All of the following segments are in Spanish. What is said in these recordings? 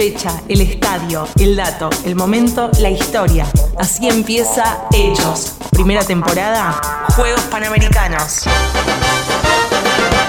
fecha, el estadio, el dato, el momento, la historia. Así empieza Hechos. Primera temporada, Juegos Panamericanos.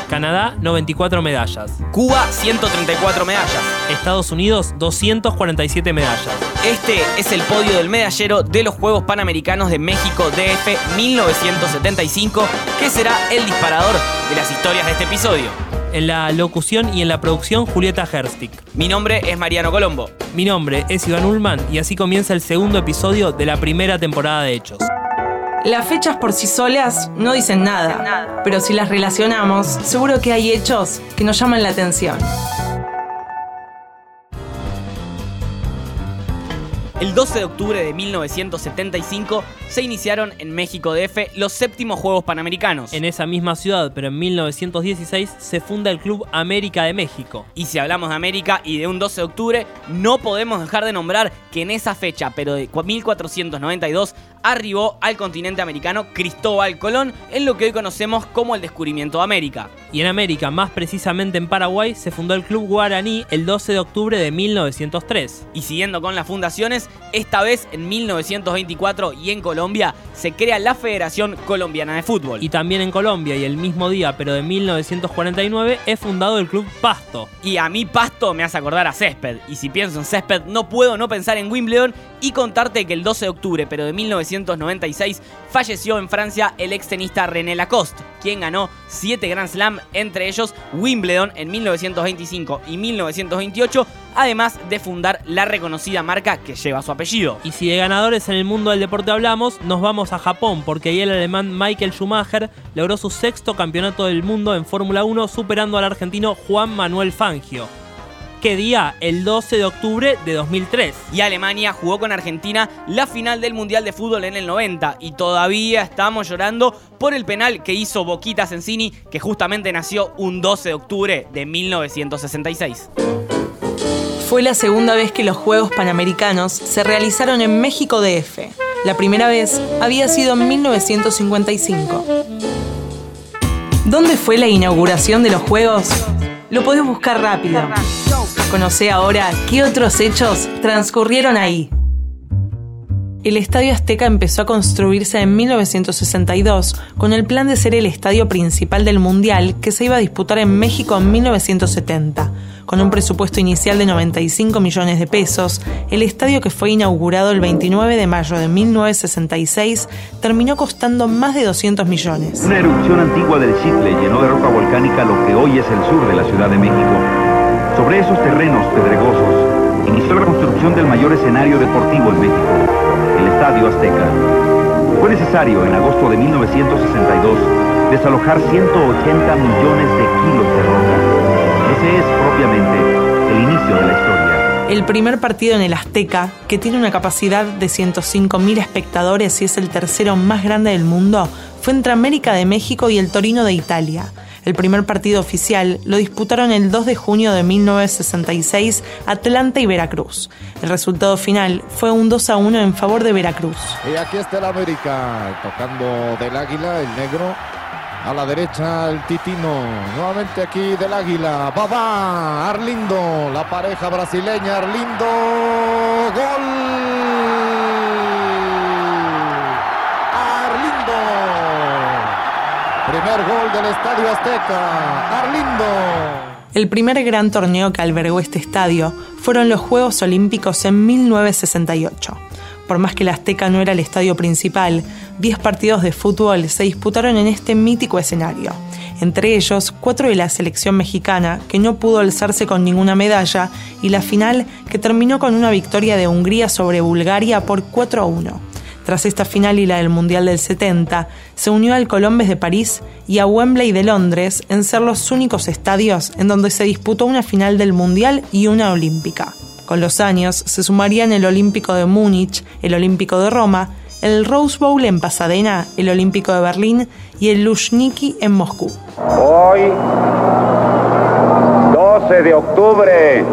Canadá, 94 medallas. Cuba, 134 medallas. Estados Unidos, 247 medallas. Este es el podio del medallero de los Juegos Panamericanos de México DF 1975, que será el disparador de las historias de este episodio. En la locución y en la producción, Julieta Herstik. Mi nombre es Mariano Colombo. Mi nombre es Iván Ullman y así comienza el segundo episodio de la primera temporada de Hechos. Las fechas por sí solas no dicen nada, pero si las relacionamos, seguro que hay hechos que nos llaman la atención. El 12 de octubre de 1975 se iniciaron en México DF los séptimos Juegos Panamericanos. En esa misma ciudad, pero en 1916, se funda el Club América de México. Y si hablamos de América y de un 12 de octubre, no podemos dejar de nombrar que en esa fecha, pero de 1492, arribó al continente americano Cristóbal Colón en lo que hoy conocemos como el descubrimiento de América. Y en América, más precisamente en Paraguay, se fundó el Club Guaraní el 12 de octubre de 1903. Y siguiendo con las fundaciones, esta vez en 1924 y en Colombia se crea la Federación Colombiana de Fútbol. Y también en Colombia y el mismo día, pero de 1949, es fundado el Club Pasto. Y a mí Pasto me hace acordar a Césped. Y si pienso en Césped, no puedo no pensar en Wimbledon y contarte que el 12 de octubre, pero de 1996, falleció en Francia el ex tenista René Lacoste, quien ganó 7 Grand Slam, entre ellos Wimbledon en 1925 y 1928, además de fundar la reconocida marca que lleva su apellido. Y si de ganadores en el mundo del deporte hablamos, nos vamos a Japón, porque ahí el alemán Michael Schumacher logró su sexto campeonato del mundo en Fórmula 1, superando al argentino Juan Manuel Fangio. ¿Qué día? El 12 de octubre de 2003. Y Alemania jugó con Argentina la final del Mundial de Fútbol en el 90 y todavía estamos llorando por el penal que hizo Boquita Sensini, que justamente nació un 12 de octubre de 1966. Fue la segunda vez que los Juegos Panamericanos se realizaron en México DF. La primera vez había sido en 1955. ¿Dónde fue la inauguración de los Juegos? Lo podés buscar rápido. Conoce ahora qué otros hechos transcurrieron ahí. El Estadio Azteca empezó a construirse en 1962 con el plan de ser el estadio principal del Mundial que se iba a disputar en México en 1970. Con un presupuesto inicial de 95 millones de pesos, el estadio que fue inaugurado el 29 de mayo de 1966 terminó costando más de 200 millones. Una erupción antigua del Chitle llenó de roca volcánica lo que hoy es el sur de la Ciudad de México. Sobre esos terrenos pedregosos inició la construcción del mayor escenario deportivo en México, el Estadio Azteca. Fue necesario en agosto de 1962 desalojar 180 millones de kilos de roca. Ese es propiamente el inicio de la historia. El primer partido en el Azteca, que tiene una capacidad de 105.000 espectadores y es el tercero más grande del mundo, fue entre América de México y el Torino de Italia. El primer partido oficial lo disputaron el 2 de junio de 1966 Atlanta y Veracruz. El resultado final fue un 2 a 1 en favor de Veracruz. Y aquí está el América tocando del águila, el negro. A la derecha el Titino. Nuevamente aquí del Águila. Babá, Arlindo. La pareja brasileña. Arlindo. Gol. Primer gol del Estadio Azteca. Arlindo. El primer gran torneo que albergó este estadio fueron los Juegos Olímpicos en 1968. Por más que el Azteca no era el estadio principal, 10 partidos de fútbol se disputaron en este mítico escenario. Entre ellos, cuatro de la selección mexicana, que no pudo alzarse con ninguna medalla, y la final, que terminó con una victoria de Hungría sobre Bulgaria por 4 a 1. Tras esta final y la del Mundial del 70, se unió al Colombes de París y a Wembley de Londres en ser los únicos estadios en donde se disputó una final del Mundial y una olímpica. Con los años se sumarían el Olímpico de Múnich, el Olímpico de Roma, el Rose Bowl en Pasadena, el Olímpico de Berlín y el Luzhniki en Moscú. Hoy, 12 de octubre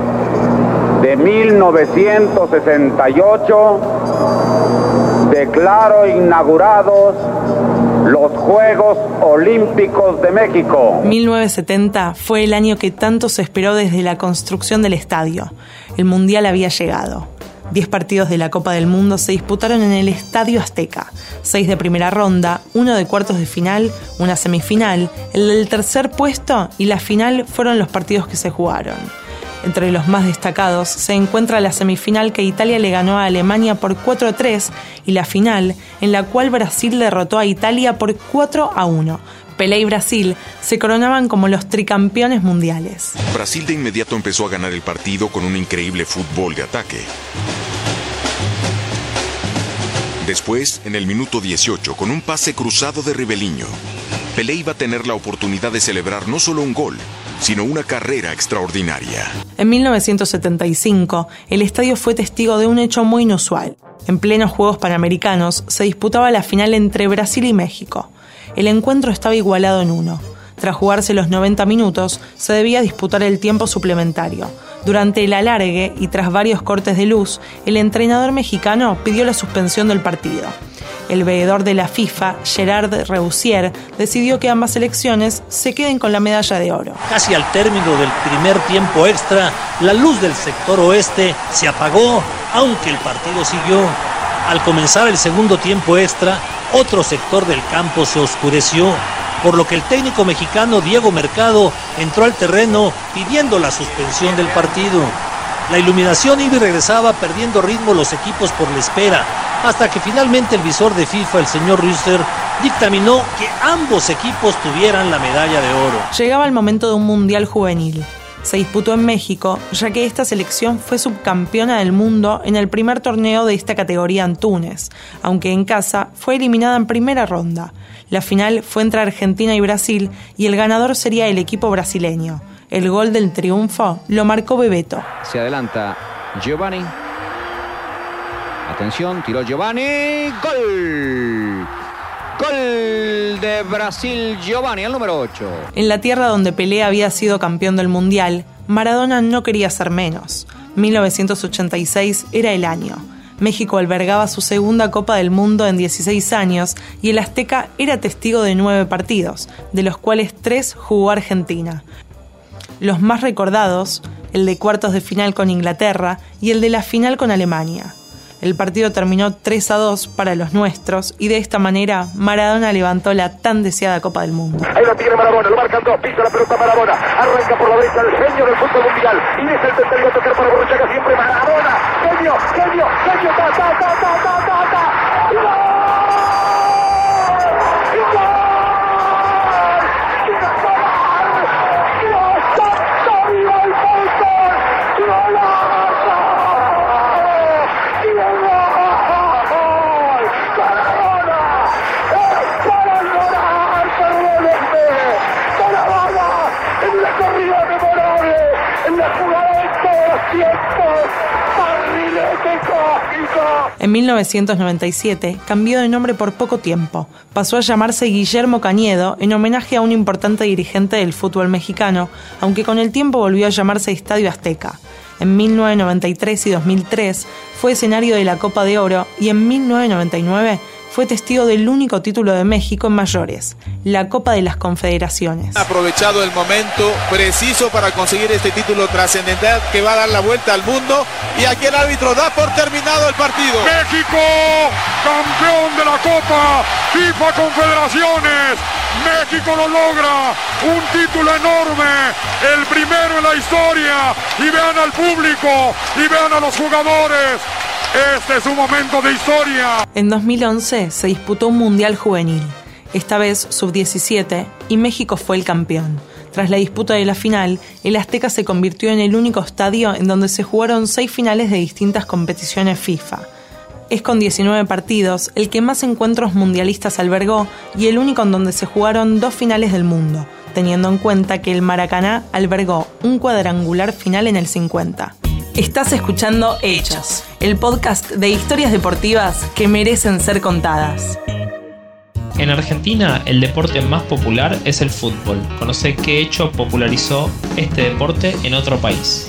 de 1968, declaro inaugurados los Juegos Olímpicos de México. 1970 fue el año que tanto se esperó desde la construcción del estadio. El Mundial había llegado. Diez partidos de la Copa del Mundo se disputaron en el Estadio Azteca. Seis de primera ronda, uno de cuartos de final, una semifinal, el del tercer puesto y la final fueron los partidos que se jugaron. Entre los más destacados se encuentra la semifinal que Italia le ganó a Alemania por 4 a 3 y la final en la cual Brasil derrotó a Italia por 4 a 1. Pelé y Brasil se coronaban como los tricampeones mundiales. Brasil de inmediato empezó a ganar el partido con un increíble fútbol de ataque. Después, en el minuto 18, con un pase cruzado de Ribeliño, Pelé iba a tener la oportunidad de celebrar no solo un gol, sino una carrera extraordinaria. En 1975, el estadio fue testigo de un hecho muy inusual. En plenos Juegos Panamericanos se disputaba la final entre Brasil y México. El encuentro estaba igualado en uno. Tras jugarse los 90 minutos, se debía disputar el tiempo suplementario. Durante el alargue y tras varios cortes de luz, el entrenador mexicano pidió la suspensión del partido. El veedor de la FIFA, Gerard Reboussier, decidió que ambas selecciones se queden con la medalla de oro. Casi al término del primer tiempo extra, la luz del sector oeste se apagó, aunque el partido siguió. Al comenzar el segundo tiempo extra, otro sector del campo se oscureció, por lo que el técnico mexicano Diego Mercado entró al terreno pidiendo la suspensión del partido. La iluminación iba y regresaba perdiendo ritmo los equipos por la espera, hasta que finalmente el visor de FIFA, el señor Rüster, dictaminó que ambos equipos tuvieran la medalla de oro. Llegaba el momento de un Mundial Juvenil. Se disputó en México, ya que esta selección fue subcampeona del mundo en el primer torneo de esta categoría en Túnez, aunque en casa fue eliminada en primera ronda. La final fue entre Argentina y Brasil y el ganador sería el equipo brasileño. El gol del triunfo lo marcó Bebeto. Se adelanta Giovanni. Atención, tiró Giovanni. Gol. Gol de Brasil Giovanni, el número 8. En la tierra donde Pelé había sido campeón del Mundial, Maradona no quería ser menos. 1986 era el año. México albergaba su segunda Copa del Mundo en 16 años y el Azteca era testigo de nueve partidos, de los cuales tres jugó Argentina. Los más recordados, el de cuartos de final con Inglaterra y el de la final con Alemania. El partido terminó 3 a 2 para los nuestros y de esta manera Maradona levantó la tan deseada Copa del Mundo. Ahí lo tiene Maradona, lo marcan dos, pisa la pelota Maradona, arranca por la derecha el genio del fútbol mundial y es el tercero a tocar para Borruchaga siempre Maradona, genio, genio, genio, ta, ta, ta, ta, ta, ta, ta. En 1997 cambió de nombre por poco tiempo. Pasó a llamarse Guillermo Cañedo en homenaje a un importante dirigente del fútbol mexicano, aunque con el tiempo volvió a llamarse Estadio Azteca. En 1993 y 2003 fue escenario de la Copa de Oro y en 1999 fue testigo del único título de México en mayores, la Copa de las Confederaciones. aprovechado el momento preciso para conseguir este título trascendental que va a dar la vuelta al mundo y aquí el árbitro da por terminado el partido. México, campeón de la Copa FIFA Confederaciones. México lo logra, un título enorme, el primero en la historia. Y vean al público, y vean a los jugadores. Este es un momento de historia. En 2011 se disputó un Mundial Juvenil, esta vez sub-17, y México fue el campeón. Tras la disputa de la final, el Azteca se convirtió en el único estadio en donde se jugaron seis finales de distintas competiciones FIFA. Es con 19 partidos el que más encuentros mundialistas albergó y el único en donde se jugaron dos finales del mundo, teniendo en cuenta que el Maracaná albergó un cuadrangular final en el 50. Estás escuchando Hechos, el podcast de historias deportivas que merecen ser contadas. En Argentina, el deporte más popular es el fútbol. Conoce qué hecho popularizó este deporte en otro país.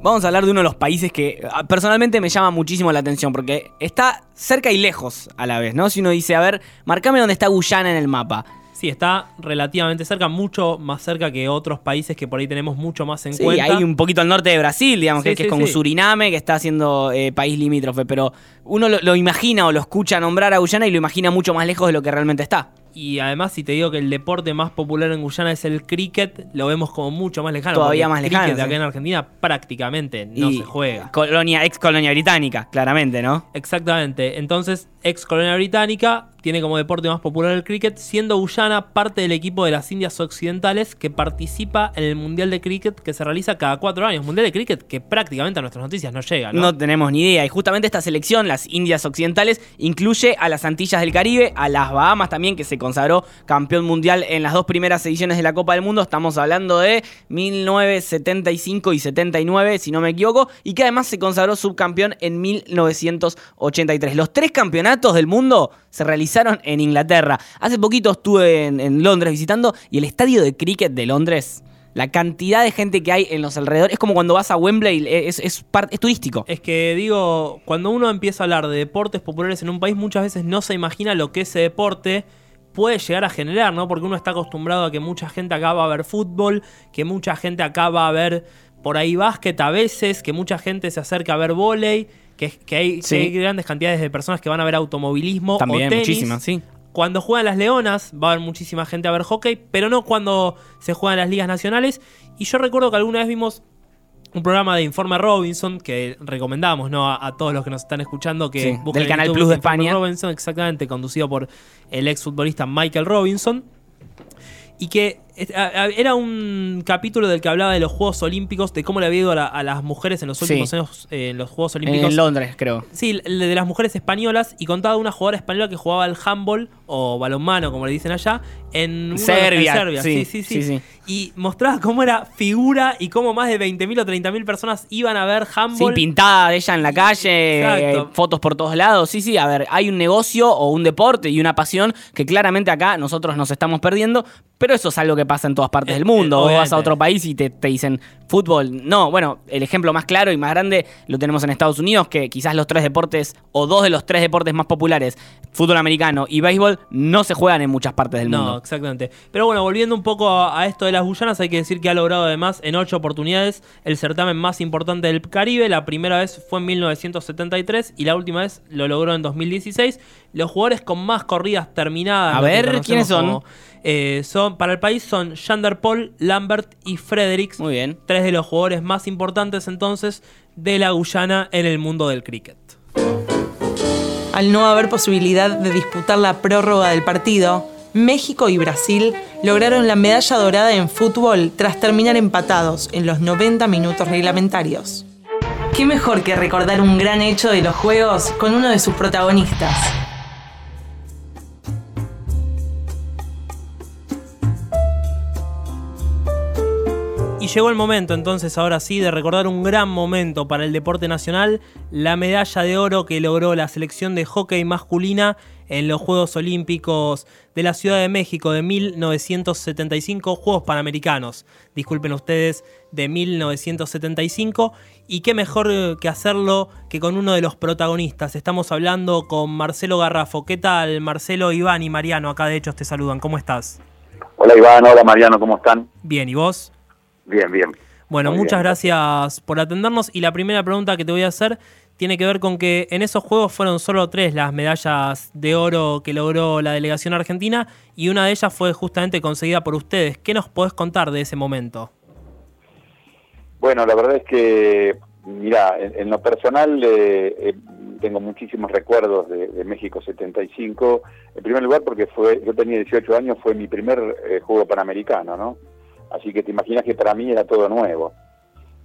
Vamos a hablar de uno de los países que ah, personalmente me llama muchísimo la atención porque está cerca y lejos a la vez, ¿no? Si uno dice, a ver, marcame dónde está Guyana en el mapa. Sí, está relativamente cerca, mucho más cerca que otros países que por ahí tenemos mucho más en Sí, cuenta. hay un poquito al norte de Brasil, digamos, Sí, que, sí, es como sí. Suriname, que está haciendo eh, país limítrofe, pero uno lo, lo imagina o lo escucha nombrar a Guyana y lo imagina mucho más lejos de lo que realmente está. Y además, si te digo que el deporte más popular en Guyana es el cricket, lo vemos como mucho más lejano. Todavía más el lejano, cricket sí. acá en Argentina prácticamente no Y se juega. Colonia, ex colonia británica, claramente, ¿no? Exactamente. Entonces, ex colonia británica tiene como deporte más popular el cricket, siendo Guyana parte del equipo de las Indias Occidentales que participa en el Mundial de Cricket que se realiza cada cuatro años. Mundial de Cricket que prácticamente a nuestras noticias no llega, ¿no? No tenemos ni idea. Y justamente esta selección, las Indias Occidentales, incluye a las Antillas del Caribe, a las Bahamas también, que se consagró campeón mundial en las dos primeras ediciones de la Copa del Mundo. Estamos hablando de 1975 y 79, si no me equivoco, y que además se consagró subcampeón en 1983. Los tres campeonatos del mundo se realizaron en Inglaterra. Hace poquito estuve en, Londres visitando y el estadio de cricket de Londres. La cantidad de gente que hay en los alrededores es como cuando vas a Wembley, es, es turístico. Es que digo, cuando uno empieza a hablar de deportes populares en un país, muchas veces no se imagina lo que ese deporte puede llegar a generar, ¿no? Porque uno está acostumbrado a que mucha gente acá va a ver fútbol, que mucha gente acá va a ver por ahí básquet a veces, que mucha gente se acerca a ver vóley, que, que, hay, Sí. que hay grandes cantidades de personas que van a ver automovilismo También, o tenis. muchísimas, sí. Cuando juegan las Leonas, va a haber muchísima gente a ver hockey, pero no cuando se juegan las ligas nacionales. Y yo recuerdo que alguna vez vimos un programa de Informe Robinson que recomendamos ¿no? a, a todos los que nos están escuchando que Sí, busquen del Canal YouTube Plus de Informe España. Robinson, exactamente, conducido por el exfutbolista Michael Robinson. Y que era un capítulo del que hablaba de los Juegos Olímpicos, de cómo le había ido a, la- a las mujeres en los Sí. últimos años eh, en los Juegos Olímpicos. En Londres, creo. Sí, de las mujeres españolas y contaba una jugadora española que jugaba al handball o balonmano, como le dicen allá, en, Serbia, en Serbia. sí, Sí, sí, sí, sí, sí. Y mostraba cómo era figura y cómo más de 20.000 o 30.000 personas iban a ver Sí, handball. pintada de ella en la calle, Exacto. eh, fotos por todos lados. Sí, sí, a ver, hay un negocio o un deporte y una pasión que claramente acá nosotros nos estamos perdiendo, pero eso es algo que pasa en todas partes del mundo. Vos vas obviamente. a otro país y te, te dicen fútbol. No, bueno, el ejemplo más claro y más grande lo tenemos en Estados Unidos, que quizás los tres deportes o dos de los tres deportes más populares, fútbol americano y béisbol, no se juegan en muchas partes del No, mundo. exactamente. Pero bueno, volviendo un poco a, a esto de las Guyanas, hay que decir que ha logrado además en ocho oportunidades el certamen más importante del Caribe. La primera vez fue en 1973 y la última vez lo logró en 2016. Los jugadores con más corridas terminadas. A ver, ¿quiénes son? como, eh, son? Para el país son Jander Paul, Lambert y Fredericks. Muy bien. Tres de los jugadores más importantes entonces de la Guyana en el mundo del cricket. Al no haber posibilidad de disputar la prórroga del partido, México y Brasil lograron la medalla dorada en fútbol tras terminar empatados en los 90 minutos reglamentarios. ¿Qué mejor que recordar un gran hecho de los Juegos con uno de sus protagonistas? Y llegó el momento entonces, ahora sí, de recordar un gran momento para el deporte nacional, la medalla de oro que logró la selección de hockey masculina en los Juegos Olímpicos de la Ciudad de México de 1975, Juegos Panamericanos, disculpen ustedes, de 1975. Y qué mejor que hacerlo que con uno de los protagonistas. Estamos hablando con Marcelo Garrafo. ¿Qué tal, Marcelo, Iván y Mariano? Acá de hecho te saludan. ¿Cómo estás? Hola Iván, hola Mariano, ¿cómo están? Bien, ¿y vos? Bien, bien. Bueno, Muy muchas bien. gracias por atendernos. Y la primera pregunta que te voy a hacer tiene que ver con que en esos juegos fueron solo tres las medallas de oro que logró la delegación argentina y una de ellas fue justamente conseguida por ustedes. ¿Qué nos podés contar de ese momento? Bueno, la verdad es que, mira, en, en lo personal eh, eh, tengo muchísimos recuerdos de, de México 75. En primer lugar porque fue, yo tenía 18 años, fue mi primer eh, juego panamericano, ¿no? Así que te imaginas que para mí era todo nuevo.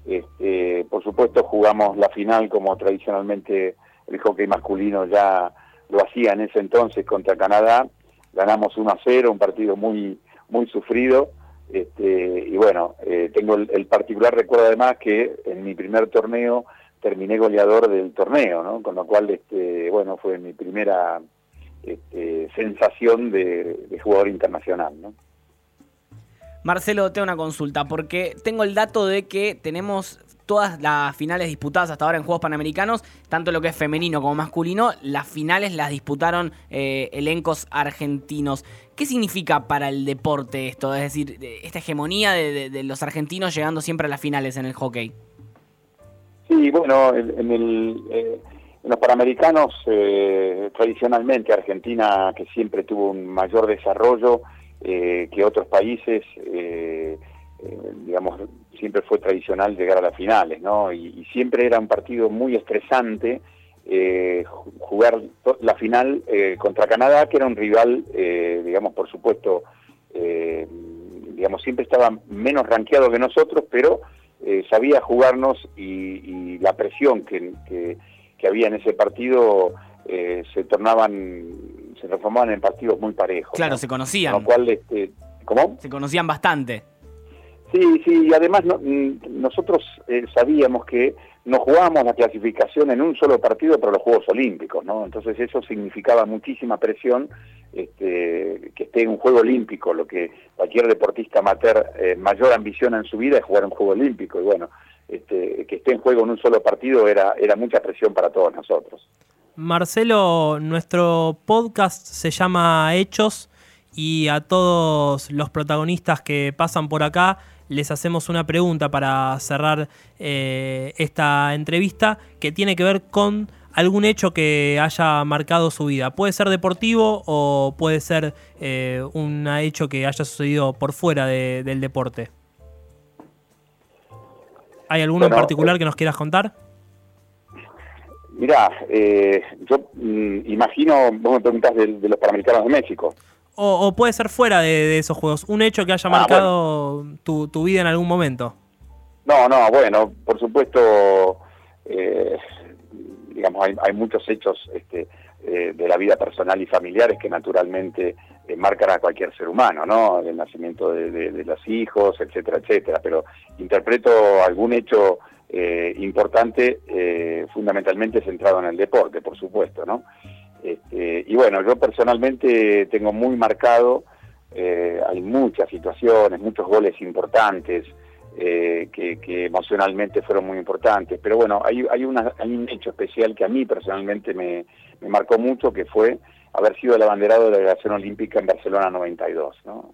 Este, por supuesto jugamos la final como tradicionalmente el hockey masculino ya lo hacía en ese entonces contra Canadá. Ganamos 1 a 0, un partido muy, muy sufrido. Este, y bueno, eh, tengo el, particular recuerdo además que en mi primer torneo terminé goleador del torneo, ¿no? Con lo cual, este, bueno, fue mi primera este, sensación de, de jugador internacional, ¿no? Marcelo, tengo una consulta, porque tengo el dato de que tenemos todas las finales disputadas hasta ahora en Juegos Panamericanos, tanto lo que es femenino como masculino, las finales las disputaron eh, elencos argentinos. ¿Qué significa para el deporte esto? Es decir, de- esta hegemonía de, los argentinos llegando siempre a las finales en el hockey. Sí, bueno, eh, en los Panamericanos, eh, tradicionalmente Argentina, que siempre tuvo un mayor desarrollo eh, que otros países, eh, eh, digamos, siempre fue tradicional llegar a las finales, ¿no? Y, y siempre era un partido muy estresante eh, ju- jugar la final contra Canadá, que era un rival, digamos, por supuesto, digamos, siempre estaba menos rankeado que nosotros, pero sabía jugarnos y, la presión que, que- que había en ese partido eh, se tornaban, se transformaban en partidos muy parejos. Claro, ¿no? se conocían. Con lo cual, este, ¿cómo? Se conocían bastante. Sí, sí, y además no- mm, nosotros eh, sabíamos que no jugábamos la clasificación en un solo partido para los Juegos Olímpicos, ¿no? Entonces eso significaba muchísima presión este, que esté en un Juego Olímpico, lo que cualquier deportista amateur eh, mayor ambición en su vida es jugar un Juego Olímpico, y bueno, este, que esté en juego en un solo partido era, era mucha presión para todos nosotros. Marcelo, nuestro podcast se llama Hechos y a todos los protagonistas que pasan por acá les hacemos una pregunta para cerrar eh, esta entrevista que tiene que ver con algún hecho que haya marcado su vida. Puede ser deportivo o puede ser eh, un hecho que haya sucedido por fuera de- del deporte. ¿Hay alguno Bueno, en particular que nos quieras contar? Mirá, eh, yo mm, imagino, vos me preguntás de, de los Panamericanos de México. O, o puede ser fuera de, de esos juegos. Un hecho que haya Ah, marcado tu, tu vida en algún momento. No, no, bueno, por supuesto, eh, digamos, hay, hay muchos hechos este, eh, de la vida personal y familiares que naturalmente eh, marcan a cualquier ser humano, ¿no? El nacimiento de, de- de los hijos, etcétera, etcétera. Pero interpreto algún hecho eh, importante, eh, fundamentalmente centrado en el deporte, por supuesto, ¿no? Este, y bueno, yo personalmente tengo muy marcado, eh, hay muchas situaciones, muchos goles importantes, eh, que, emocionalmente fueron muy importantes. Pero bueno, hay, hay, una, hay un hecho especial que a mí personalmente me, marcó mucho, que fue haber sido el abanderado de la delegación olímpica en Barcelona 92. ¿no?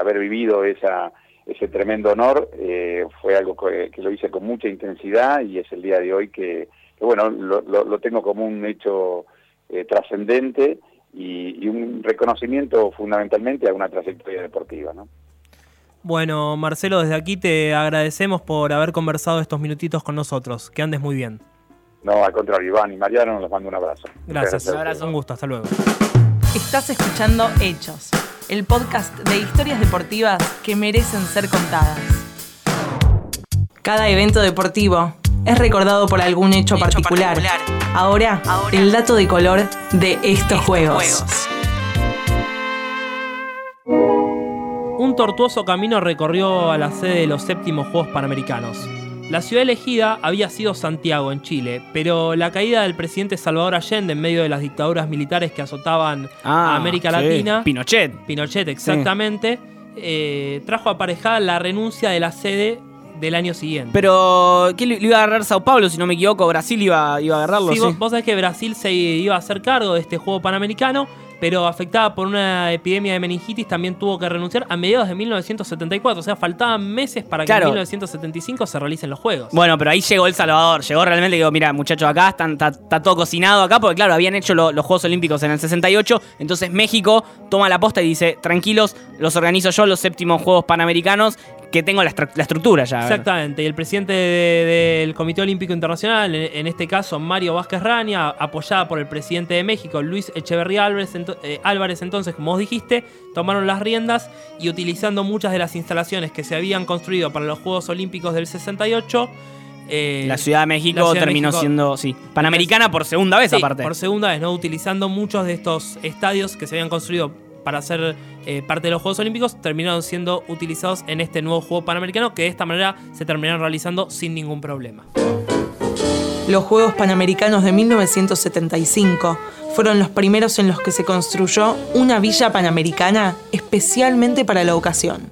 Haber vivido esa, ese tremendo honor eh, fue algo que, que lo hice con mucha intensidad y es el día de hoy que, que, bueno, lo, lo- lo tengo como un hecho eh, trascendente y, y un reconocimiento fundamentalmente a una trayectoria deportiva. ¿no? Bueno, Marcelo, desde aquí te agradecemos por haber conversado estos minutitos con nosotros. Que andes muy bien. No, al contrario, Iván y Mariano, les mando un abrazo. Muchas Gracias. a ustedes. Un gusto. Hasta luego. Estás escuchando Hechos, el podcast de historias deportivas que merecen ser contadas. Cada evento deportivo es recordado por algún hecho, particular. Ahora, el dato de color de estos, juegos. Un tortuoso camino recorrió a la sede de los séptimos Juegos Panamericanos. La ciudad elegida había sido Santiago, en Chile, pero la caída del presidente Salvador Allende en medio de las dictaduras militares que azotaban a Ah, América sí. Latina, Pinochet. Pinochet exactamente, eh, trajo aparejada la renuncia de la sede del año siguiente. Pero, ¿qué lo iba a agarrar Sao Paulo, si no me equivoco? Brasil iba, iba a agarrarlo. Sí, Sí, vos, vos sabés que Brasil se iba a hacer cargo de este juego panamericano, pero afectada por una epidemia de meningitis también tuvo que renunciar a mediados de 1974. O sea, faltaban meses para que Claro. en 1975 se realicen los juegos. Bueno, pero ahí llegó El Salvador. Llegó realmente, digo, mira, muchachos, acá están, está, está todo cocinado acá, porque claro, habían hecho lo- los Juegos Olímpicos en el 68. Entonces México toma la posta y dice, tranquilos, los organizo yo, los séptimos Juegos Panamericanos, que tengo la, estru- la estructura ya. Exactamente, y el presidente de- del Comité Olímpico Internacional, en, en este caso Mario Vázquez Raña, apoyada por el presidente de México, Luis Echeverría Álvarez, ento- eh, Álvarez, entonces, como vos dijiste, tomaron las riendas y utilizando muchas de las instalaciones que se habían construido para los Juegos Olímpicos del 68, eh, La Ciudad de México de terminó México- siendo, sí, panamericana por segunda vez Sí, aparte. Por segunda vez, ¿no? Utilizando muchos de estos estadios que se habían construido para ser eh, parte de los Juegos Olímpicos, terminaron siendo utilizados en este nuevo Juego Panamericano, que de esta manera se terminaron realizando sin ningún problema. Los Juegos Panamericanos de 1975 fueron los primeros en los que se construyó una villa panamericana especialmente para la ocasión.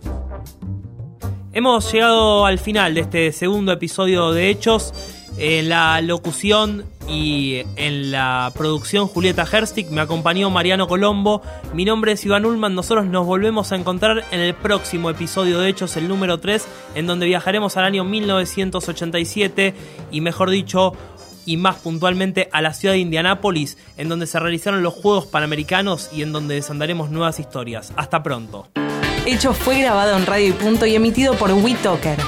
Hemos llegado al final de este segundo episodio de Hechos. En la locución y en la producción Julieta Herstig me acompañó Mariano Colombo. Mi nombre es Iván Ullman. Nosotros nos volvemos a encontrar en el próximo episodio de Hechos, el número 3, en donde viajaremos al año 1987 y mejor dicho, y más puntualmente a la ciudad de Indianápolis, en donde se realizaron los Juegos Panamericanos y en donde desandaremos nuevas historias. Hasta pronto. Hechos fue grabado en Radio y Punto y emitido por WeTalker